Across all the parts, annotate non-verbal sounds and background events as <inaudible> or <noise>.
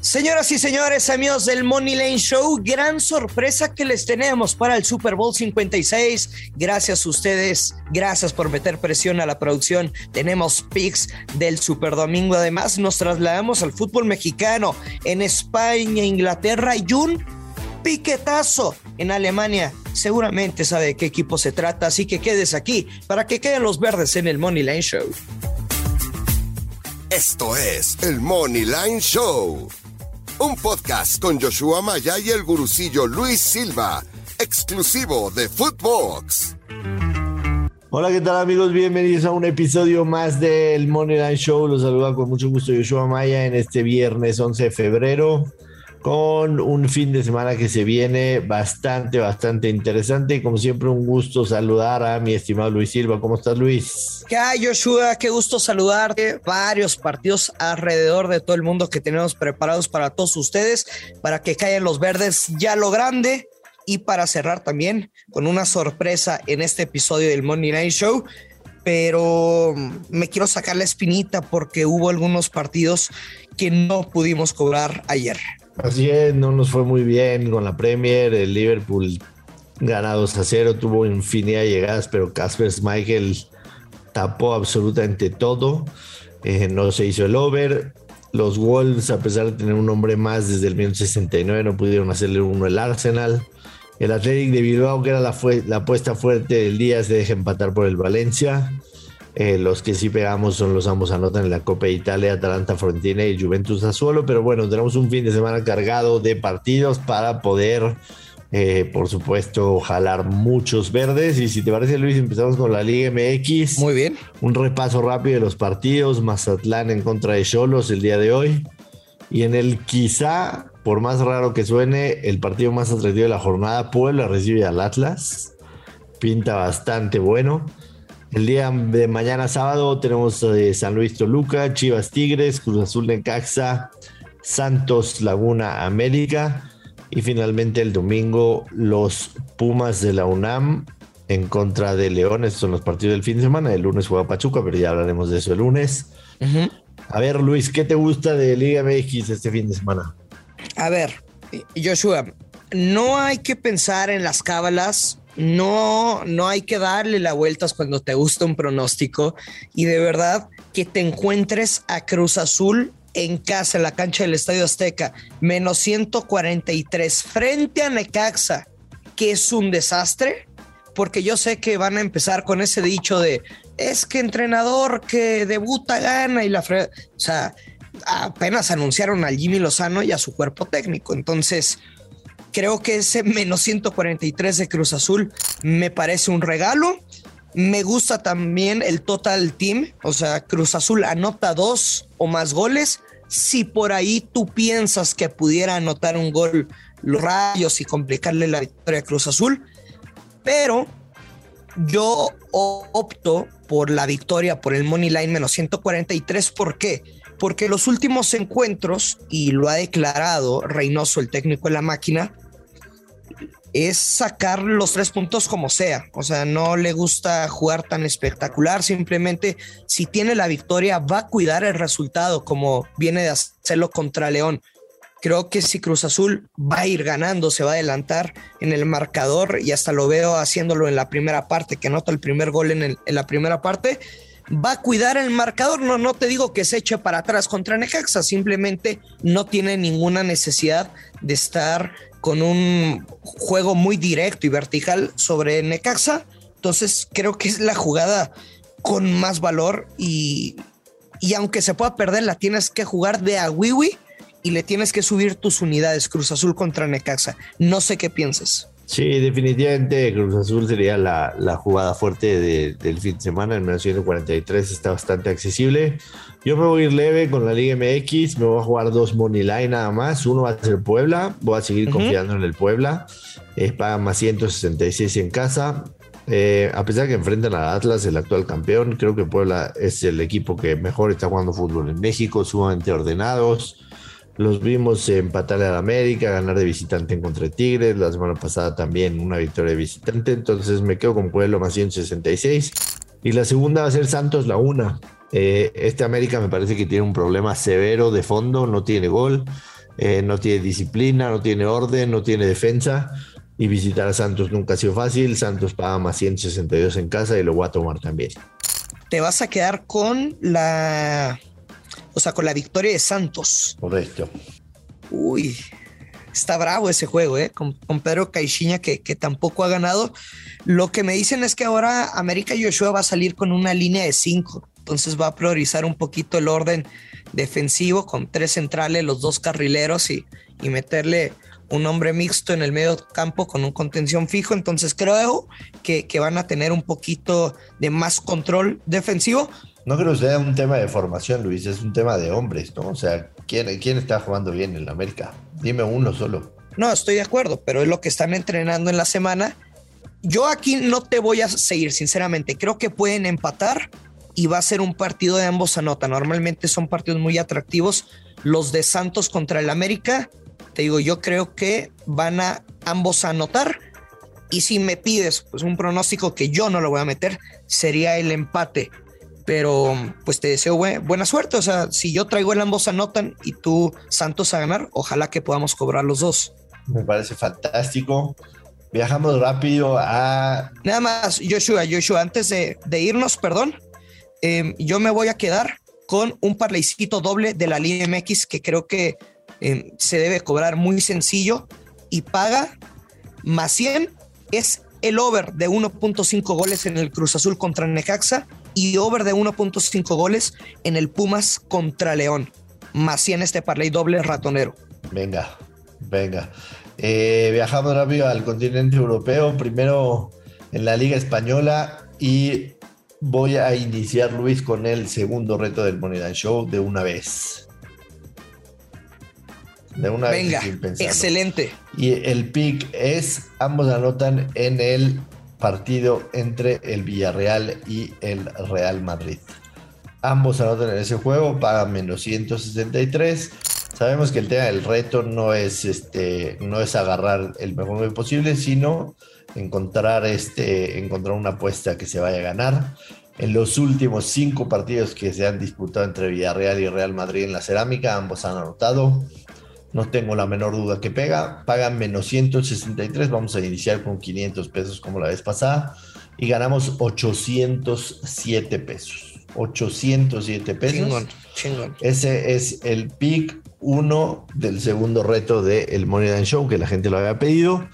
Señoras y señores, amigos del Money Lane Show, gran sorpresa que les tenemos para el Super Bowl 56. Gracias a ustedes, gracias por meter presión a la producción. Tenemos picks del Super Domingo. Además, nos trasladamos al fútbol mexicano en España, Inglaterra y un piquetazo en Alemania. Seguramente sabe de qué equipo se trata, así que quedes aquí para que queden los verdes en el Money Line Show. Esto es el Money Line Show un podcast con Joshua Maya y el gurucillo Luis Silva, exclusivo de Footbox. Hola, ¿qué tal amigos? Bienvenidos a un episodio más del Money Line Show. Los saluda con mucho gusto Joshua Maya en este viernes 11 de febrero con un fin de semana que se viene bastante, bastante interesante. Como siempre, un gusto saludar a mi estimado Luis Silva. ¿Cómo estás, Luis? ¿Qué hay, Joshua? Qué gusto saludarte. Varios partidos alrededor de todo el mundo que tenemos preparados para todos ustedes, para que caigan los verdes ya lo grande. Y para cerrar también con una sorpresa en este episodio del Monday Night Show, pero me quiero sacar la espinita porque hubo algunos partidos que no pudimos cobrar ayer. Así es, no nos fue muy bien con la Premier. El Liverpool ganados a cero, tuvo infinidad de llegadas, pero Casper Michael tapó absolutamente todo. Eh, no se hizo el over. Los Wolves, a pesar de tener un hombre más desde el 1969, no pudieron hacerle uno el Arsenal. El Athletic de Bilbao, que era la, la apuesta fuerte del día, se deja empatar por el Valencia. Eh, los que sí pegamos son los ambos anotan en la Copa de Italia, Atalanta Frontina y Juventus Azuelo. Pero bueno, tenemos un fin de semana cargado de partidos para poder, eh, por supuesto, jalar muchos verdes. Y si te parece, Luis, empezamos con la Liga MX. Muy bien. Un repaso rápido de los partidos. Mazatlán en contra de Cholos el día de hoy. Y en el quizá, por más raro que suene, el partido más atractivo de la jornada, Puebla recibe al Atlas. Pinta bastante bueno. El día de mañana sábado tenemos eh, San Luis Toluca, Chivas Tigres, Cruz Azul Necaxa, Santos Laguna América y finalmente el domingo los Pumas de la UNAM en contra de León. Estos son los partidos del fin de semana. El lunes juega Pachuca, pero ya hablaremos de eso el lunes. A ver, Luis, ¿qué te gusta de Liga MX este fin de semana? A ver, Joshua, no hay que pensar en las cábalas no, no hay que darle la vueltas cuando te gusta un pronóstico y de verdad que te encuentres a Cruz Azul en casa, en la cancha del Estadio Azteca, menos 143 frente a Necaxa, que es un desastre, porque yo sé que van a empezar con ese dicho de es que entrenador que debuta gana y la o sea, apenas anunciaron al Jimmy Lozano y a su cuerpo técnico, entonces Creo que ese menos 143 de Cruz Azul me parece un regalo. Me gusta también el total team, o sea, Cruz Azul anota dos o más goles. Si por ahí tú piensas que pudiera anotar un gol los rayos y complicarle la victoria a Cruz Azul, pero yo opto por la victoria por el Money Line menos 143. ¿Por qué? Porque los últimos encuentros, y lo ha declarado Reynoso, el técnico de la máquina, es sacar los tres puntos como sea. O sea, no le gusta jugar tan espectacular. Simplemente, si tiene la victoria, va a cuidar el resultado como viene de hacerlo contra León. Creo que si Cruz Azul va a ir ganando, se va a adelantar en el marcador y hasta lo veo haciéndolo en la primera parte, que anota el primer gol en, la primera parte, va a cuidar el marcador. No, no te digo que se eche para atrás contra Necaxa, simplemente no tiene ninguna necesidad de estar con un juego muy directo y vertical sobre Necaxa. Entonces creo que es la jugada con más valor y, y aunque se pueda perder, la tienes que jugar de a Wiwi y le tienes que subir tus unidades Cruz Azul contra Necaxa. No sé qué piensas. Sí, definitivamente Cruz Azul sería la, jugada fuerte del fin de semana. El menos 143 está bastante accesible. Yo me voy a ir leve con la Liga MX. Me voy a jugar dos money line nada más. Uno va a ser Puebla. Voy a seguir confiando en el Puebla. Es paga más 166 en casa. Eh, a pesar que enfrentan al Atlas, el actual campeón, creo que Puebla es el equipo que mejor está jugando fútbol en México, sumamente ordenados los vimos empatarle a la América, ganar de visitante en contra de Tigres, la semana pasada también una victoria de visitante, entonces me quedo con Pueblo más 166. Y la segunda va a ser Santos la una. Eh, este América me parece que tiene un problema severo de fondo, no tiene gol. eh, no tiene disciplina, no tiene orden, no tiene defensa. Y visitar a Santos nunca ha sido fácil. Santos paga más 162 en casa y lo voy a tomar también. Te vas a quedar con la. O sea, con la victoria de Santos. Correcto. Uy, está bravo ese juego, ¿eh? Con, Pedro Caixinha, que, que, tampoco ha ganado. Lo que me dicen es que ahora América Joshua va a salir con una línea de cinco. Entonces va a priorizar un poquito el orden defensivo con tres centrales, los dos carrileros y, y meterle un hombre mixto en el medio campo con un contención fijo. Entonces creo que, que van a tener un poquito de más control defensivo. No creo que sea un tema de formación, Luis, es un tema de hombres, ¿no? O sea, ¿quién, quién está jugando bien en la América? Dime uno solo. No, estoy de acuerdo, pero es lo que están entrenando en la semana. Yo aquí no te voy a seguir, sinceramente. Creo que pueden empatar y va a ser un partido de ambos anota. Normalmente son partidos muy atractivos. Los de Santos contra el América, te digo, yo creo que van a ambos a anotar. Y si me pides pues, un pronóstico que yo no lo voy a meter, sería el empate. Pero pues te deseo buena suerte. O sea, si yo traigo el ambos anotan y tú Santos a ganar, ojalá que podamos cobrar los dos. Me parece fantástico. Viajamos rápido a... Nada más, Joshua, Joshua, antes de, de irnos, perdón, Em, yo me voy a quedar con un parlaycito doble de la línea MX que creo que em, se debe cobrar muy sencillo y paga más 100 es el over de 1.5 goles en el Cruz Azul contra Necaxa y over de 1.5 goles en el Pumas contra León. Más 100 este parlay doble ratonero. Venga, venga. Eh, viajamos rápido al continente europeo, primero en la Liga Española y voy a iniciar, Luis, con el segundo reto del Moneda Show de una vez. De una Venga, vez. excelente. Y el pick es, ambos anotan en el partido entre el Villarreal y el Real Madrid. Ambos anotan en ese juego, pagan menos 163. Sabemos que el tema del reto no es, este, no es agarrar el mejor momento posible, sino encontrar, este, encontrar una apuesta que se vaya a ganar. En los últimos cinco partidos que se han disputado entre Villarreal y Real Madrid en la cerámica, ambos han anotado. No tengo la menor duda que pega. Pagan menos 163. Vamos a iniciar con 500 pesos como la vez pasada. Y ganamos 807 pesos. 807 pesos. Chingón, chingón. Ese es el pick 1 del segundo reto del el Money Show que la gente lo había pedido.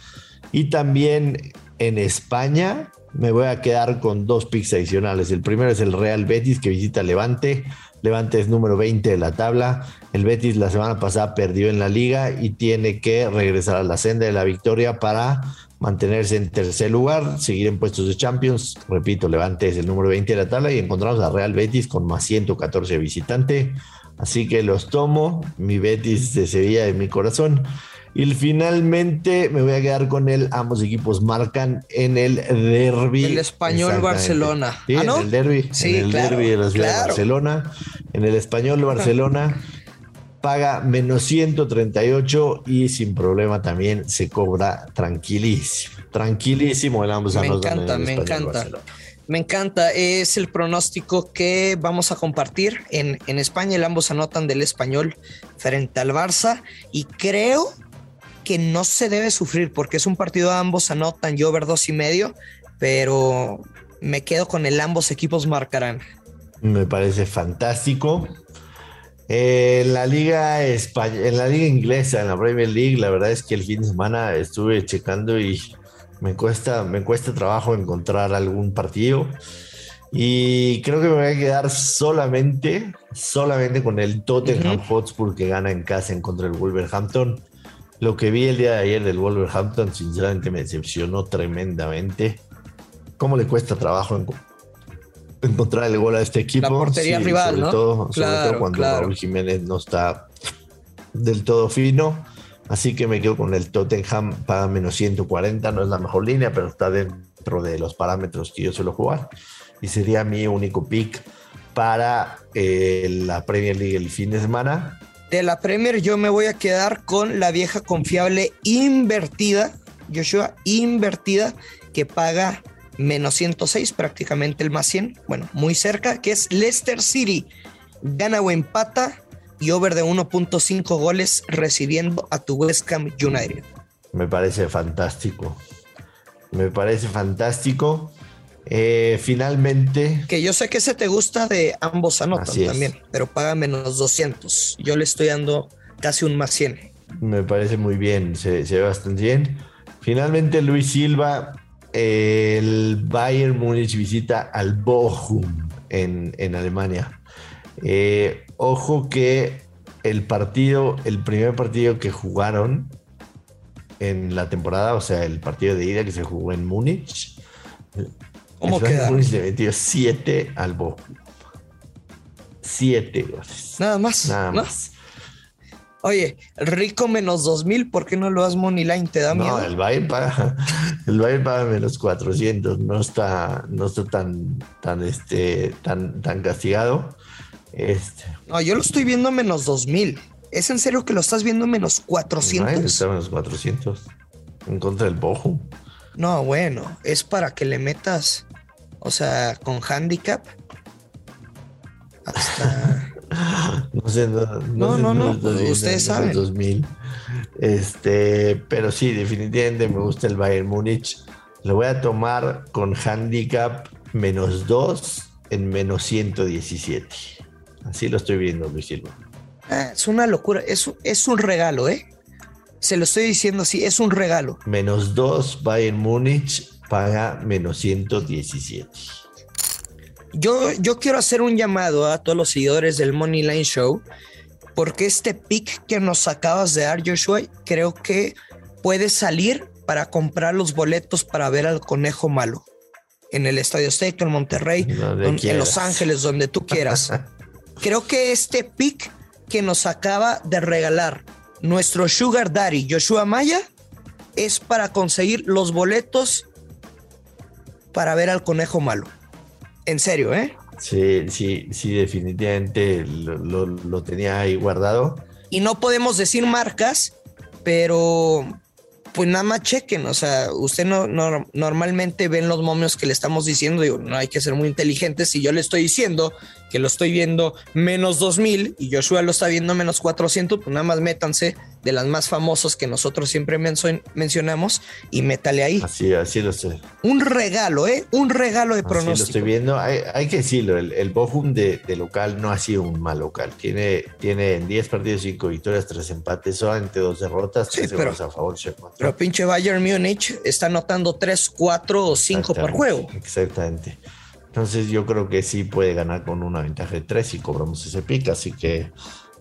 Y también en España me voy a quedar con dos picks adicionales. El primero es el Real Betis que visita Levante. Levante es número 20 de la tabla. El Betis la semana pasada perdió en la liga y tiene que regresar a la senda de la victoria para mantenerse en tercer lugar, seguir en puestos de Champions. Repito, Levante es el número 20 de la tabla y encontramos a Real Betis con más 114 visitante. Así que los tomo. Mi Betis de Sevilla de mi corazón. Y finalmente me voy a quedar con él. Ambos equipos marcan en el derby. El español Barcelona. ¿Ah, en el derby. Sí, en el derby de la ciudad de Barcelona. En el español Barcelona. Paga menos 138 y sin problema también se cobra tranquilísimo. Tranquilísimo el ambos Me encanta, me encanta. Me encanta, es el pronóstico que vamos a compartir en, en España. El ambos anotan del español frente al Barça y creo que no se debe sufrir porque es un partido ambos anotan, yo ver dos y medio, pero me quedo con el ambos equipos marcarán. Me parece fantástico. En la liga en la liga inglesa, en la Premier League, la verdad es que el fin de semana estuve checando y me cuesta, me cuesta trabajo encontrar algún partido. Y creo que me voy a quedar solamente, solamente con el Tottenham Hotspur que gana en casa en contra del Wolverhampton. Lo que vi el día de ayer del Wolverhampton, sinceramente me decepcionó tremendamente. ¿Cómo le cuesta trabajo encontrar el gol a este equipo? La portería rival, sobre ¿no? Todo, sobre todo cuando Raúl Jiménez no está del todo fino. Así que me quedo con el Tottenham para menos 140. No es la mejor línea, pero está dentro de los parámetros que yo suelo jugar. Y sería mi único pick para eh, la Premier League el fin de semana. De la Premier yo me voy a quedar con la vieja confiable invertida, Joshua, invertida, que paga menos 106, prácticamente el más 100, bueno, muy cerca, que es Leicester City. Gana o empata y over de 1.5 goles recibiendo a tu West Ham United. Me parece fantástico. Me parece fantástico. Eh, finalmente. Que yo sé que ese te gusta de ambos anotan también, pero paga menos 200. Yo le estoy dando casi un más 100. Me parece muy bien, se, ve bastante bien. Finalmente, Luis Silva, el Bayern Múnich visita al Bochum en, Alemania. Eh, ojo que el partido, el primer partido que jugaron en la temporada, o sea, el partido de ida que se jugó en Múnich, ¿Cómo queda? le metió 7 al Bochum. 7 goles. Nada más. Nada más. Oye, rico menos 2000, ¿por qué no lo has money line? ¿Te da miedo? No, el Bayern paga, <laughs> el Bayern paga menos 400, no está, no está tan, tan, este, tan, tan castigado. Este. No, yo lo estoy viendo menos 2000. ¿Es en serio que lo estás viendo menos 400? No, está menos 400 en contra del Bojo. No, bueno, es para que le metas, o sea, con handicap hasta <laughs> no sé, no, no, no, ustedes saben. 2000. Este, pero sí, definitivamente me gusta el Bayern Múnich. Lo voy a tomar con handicap menos 2 en menos 117. Así lo estoy viendo, Luis Silva. Ah, es una locura, es, es un regalo, ¿eh? Se lo estoy diciendo así, es un regalo. Menos 2, Bayern Múnich paga menos 117. Yo, yo quiero hacer un llamado a todos los seguidores del Money Line Show, porque este pick que nos acabas de dar, Joshua, creo que puede salir para comprar los boletos para ver al conejo malo en el Estadio Azteca, en Monterrey, en Los Ángeles, donde tú quieras. <laughs> creo que este pick que nos acaba de regalar nuestro Sugar Daddy Joshua Maya es para conseguir los boletos para ver al conejo malo. En serio, ¿eh? Sí, sí, sí, definitivamente lo, tenía ahí guardado. Y no podemos decir marcas, pero pues nada más chequen, o sea, usted no, normalmente ven los momios que le estamos diciendo, digo, no hay que ser muy inteligentes, si yo le estoy diciendo que lo estoy viendo menos 2000 y Joshua lo está viendo menos 400, pues nada más métanse de las más famosos que nosotros siempre mencionamos y métale ahí. Así, así lo sé. Un regalo, ¿eh? Un regalo de pronóstico. Así lo estoy viendo. Hay, que decirlo, el, el Bochum de, local no ha sido un mal local. Tiene, tiene en 10 partidos 5 victorias, 3 empates, solamente 2 derrotas, 3 pero, a favor. Pero pinche Bayern Múnich está anotando 3, 4 o 5 por juego. Exactamente. Entonces yo creo que sí puede ganar con una ventaja de 3 si cobramos ese pick. Así que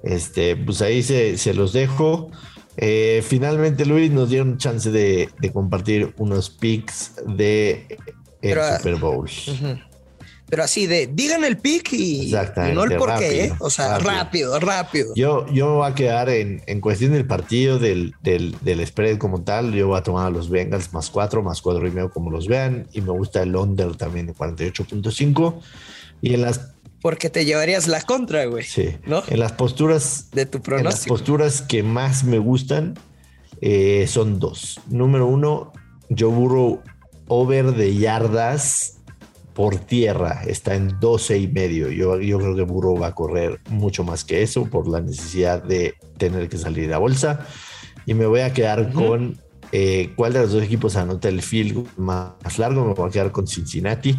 este, pues ahí se, los dejo. Eh, finalmente, Luis, nos dieron chance de, compartir unos picks de el Super Bowl. Pero así de, digan el pick y, no el por qué, ¿eh? O sea, rápido, rápido. Yo, yo me voy a quedar en, cuestión del partido, del, del, del, spread como tal. Yo voy a tomar a los Bengals más 4, más 4 y medio como los vean. Y me gusta el under también de 48.5. Y en las porque te llevarías la contra, güey. Sí. ¿no? En las posturas. De tu pronóstico. En las posturas que más me gustan eh, son dos. Número uno, yo burro over de yardas por tierra. Está en 12 y medio. Yo, yo creo que Burro va a correr mucho más que eso por la necesidad de tener que salir a bolsa. Y me voy a quedar con eh, cuál de los dos equipos anota el field más largo. Me voy a quedar con Cincinnati.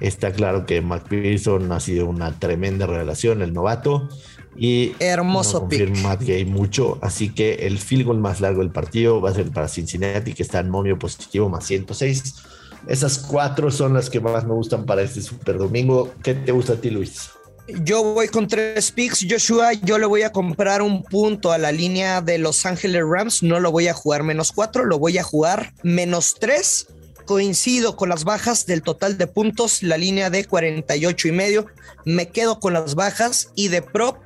Está claro que McPherson ha sido una tremenda revelación, el novato. Y hermoso no pick. Matt Gay mucho, así que el field goal más largo del partido va a ser para Cincinnati, que está en momio positivo más 106. Esas cuatro son las que más me gustan para este super domingo. ¿Qué te gusta a ti, Luis? Yo voy con tres picks, Joshua. Yo le voy a comprar un punto a la línea de Los Ángeles Rams. No lo voy a jugar menos cuatro, lo voy a jugar menos tres coincido con las bajas del total de puntos, la línea de 48 y medio. Me quedo con las bajas y de prop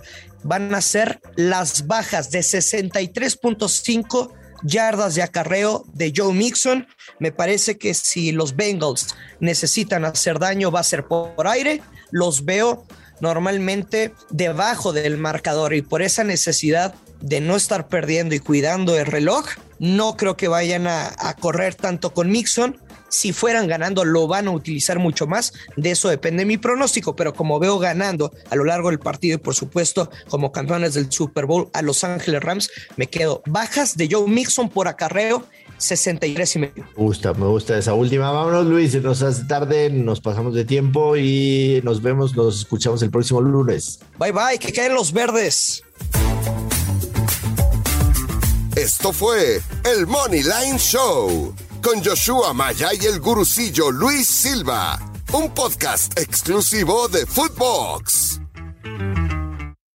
van a ser las bajas de 63.5 yardas de acarreo de Joe Mixon. Me parece que si los Bengals necesitan hacer daño va a ser por aire. Los veo normalmente debajo del marcador y por esa necesidad de no estar perdiendo y cuidando el reloj, no creo que vayan a, correr tanto con Mixon Si fueran ganando, lo van a utilizar mucho más. De eso depende mi pronóstico, pero como veo ganando a lo largo del partido y por supuesto como campeones del Super Bowl a Los Ángeles Rams, me quedo bajas de Joe Mixon por acarreo 63 y medio. Me gusta, me gusta esa última. Vámonos, Luis, se nos hace tarde, nos pasamos de tiempo y nos vemos, nos escuchamos el próximo lunes. Bye bye, que caen los verdes. Esto fue el Money Line Show con Joshua Maya y el gurucillo Luis Silva, un podcast exclusivo de Footbox.